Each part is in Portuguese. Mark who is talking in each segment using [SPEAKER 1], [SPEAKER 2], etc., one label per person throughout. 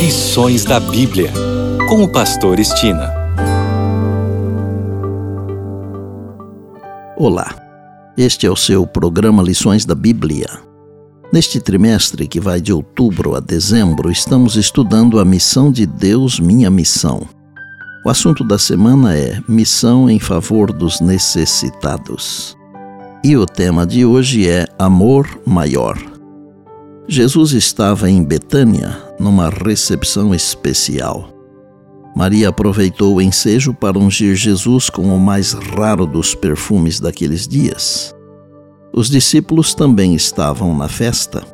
[SPEAKER 1] Lições da Bíblia, com o Pastor Estina.
[SPEAKER 2] Olá, este é o seu programa Lições da Bíblia. Neste trimestre, que vai de outubro a dezembro, estamos estudando a missão de Deus, minha missão. O assunto da semana é Missão em favor dos necessitados. E o tema de hoje é Amor Maior. Jesus estava em Betânia, numa recepção especial. Maria aproveitou o ensejo para ungir Jesus com o mais raro dos perfumes daqueles dias. Os discípulos também estavam na festa.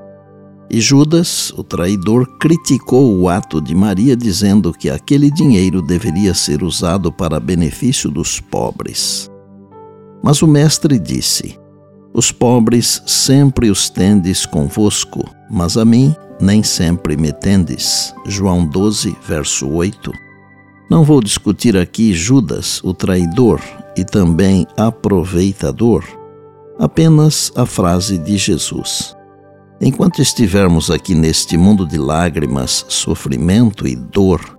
[SPEAKER 2] E Judas, o traidor, criticou o ato de Maria, dizendo que aquele dinheiro deveria ser usado para benefício dos pobres. Mas o Mestre disse: Os pobres sempre os tendes convosco, mas a mim nem sempre me tendes. João 12, verso 8. Não vou discutir aqui Judas, o traidor e também aproveitador, apenas a frase de Jesus. Enquanto estivermos aqui neste mundo de lágrimas, sofrimento e dor,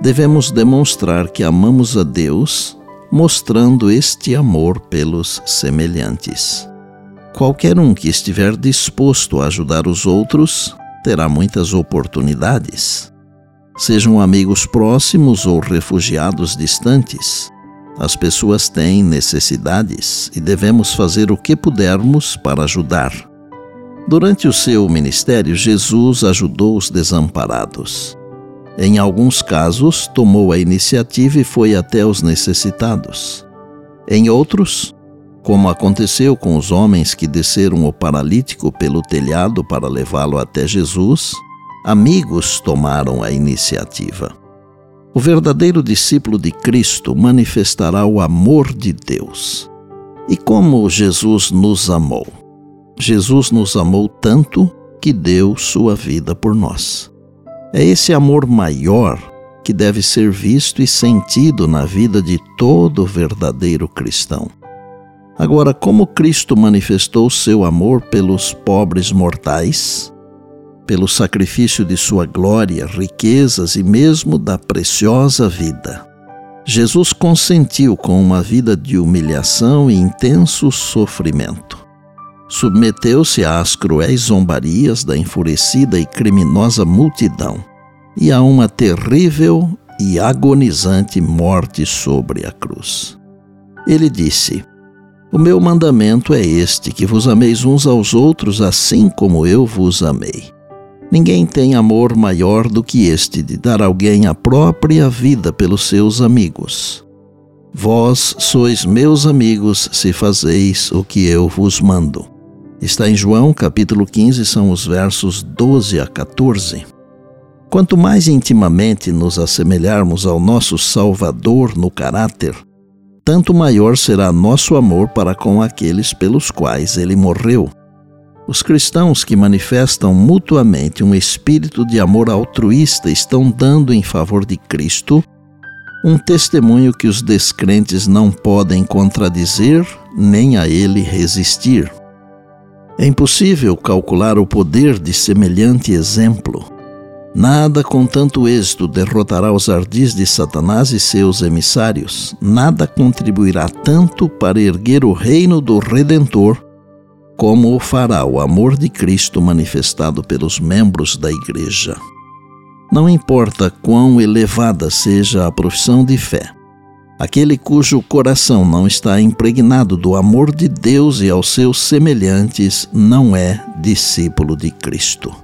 [SPEAKER 2] devemos demonstrar que amamos a Deus, mostrando este amor pelos semelhantes. Qualquer um que estiver disposto a ajudar os outros terá muitas oportunidades. Sejam amigos próximos ou refugiados distantes, as pessoas têm necessidades e devemos fazer o que pudermos para ajudar. Durante o seu ministério, Jesus ajudou os desamparados. Em alguns casos, tomou a iniciativa e foi até os necessitados. Em outros, como aconteceu com os homens que desceram o paralítico pelo telhado para levá-lo até Jesus, amigos tomaram a iniciativa. O verdadeiro discípulo de Cristo manifestará o amor de Deus. E como Jesus nos amou? Jesus nos amou tanto que deu sua vida por nós. É esse amor maior que deve ser visto e sentido na vida de todo verdadeiro cristão. Agora, como Cristo manifestou seu amor pelos pobres mortais, pelo sacrifício de sua glória, riquezas e mesmo da preciosa vida, Jesus consentiu com uma vida de humilhação e intenso sofrimento submeteu-se às cruéis zombarias da enfurecida e criminosa multidão e a uma terrível e agonizante morte sobre a cruz. Ele disse: O meu mandamento é este, que vos ameis uns aos outros assim como eu vos amei. Ninguém tem amor maior do que este de dar alguém a própria vida pelos seus amigos. Vós sois meus amigos se fazeis o que eu vos mando. Está em João, capítulo 15, são os versos 12 a 14. Quanto mais intimamente nos assemelharmos ao nosso Salvador no caráter, tanto maior será nosso amor para com aqueles pelos quais ele morreu. Os cristãos que manifestam mutuamente um espírito de amor altruísta estão dando em favor de Cristo um testemunho que os descrentes não podem contradizer nem a ele resistir. É impossível calcular o poder de semelhante exemplo. Nada com tanto êxito derrotará os ardis de Satanás e seus emissários. Nada contribuirá tanto para erguer o reino do Redentor como o fará o amor de Cristo manifestado pelos membros da Igreja. Não importa quão elevada seja a profissão de fé, Aquele cujo coração não está impregnado do amor de Deus e aos seus semelhantes não é discípulo de Cristo.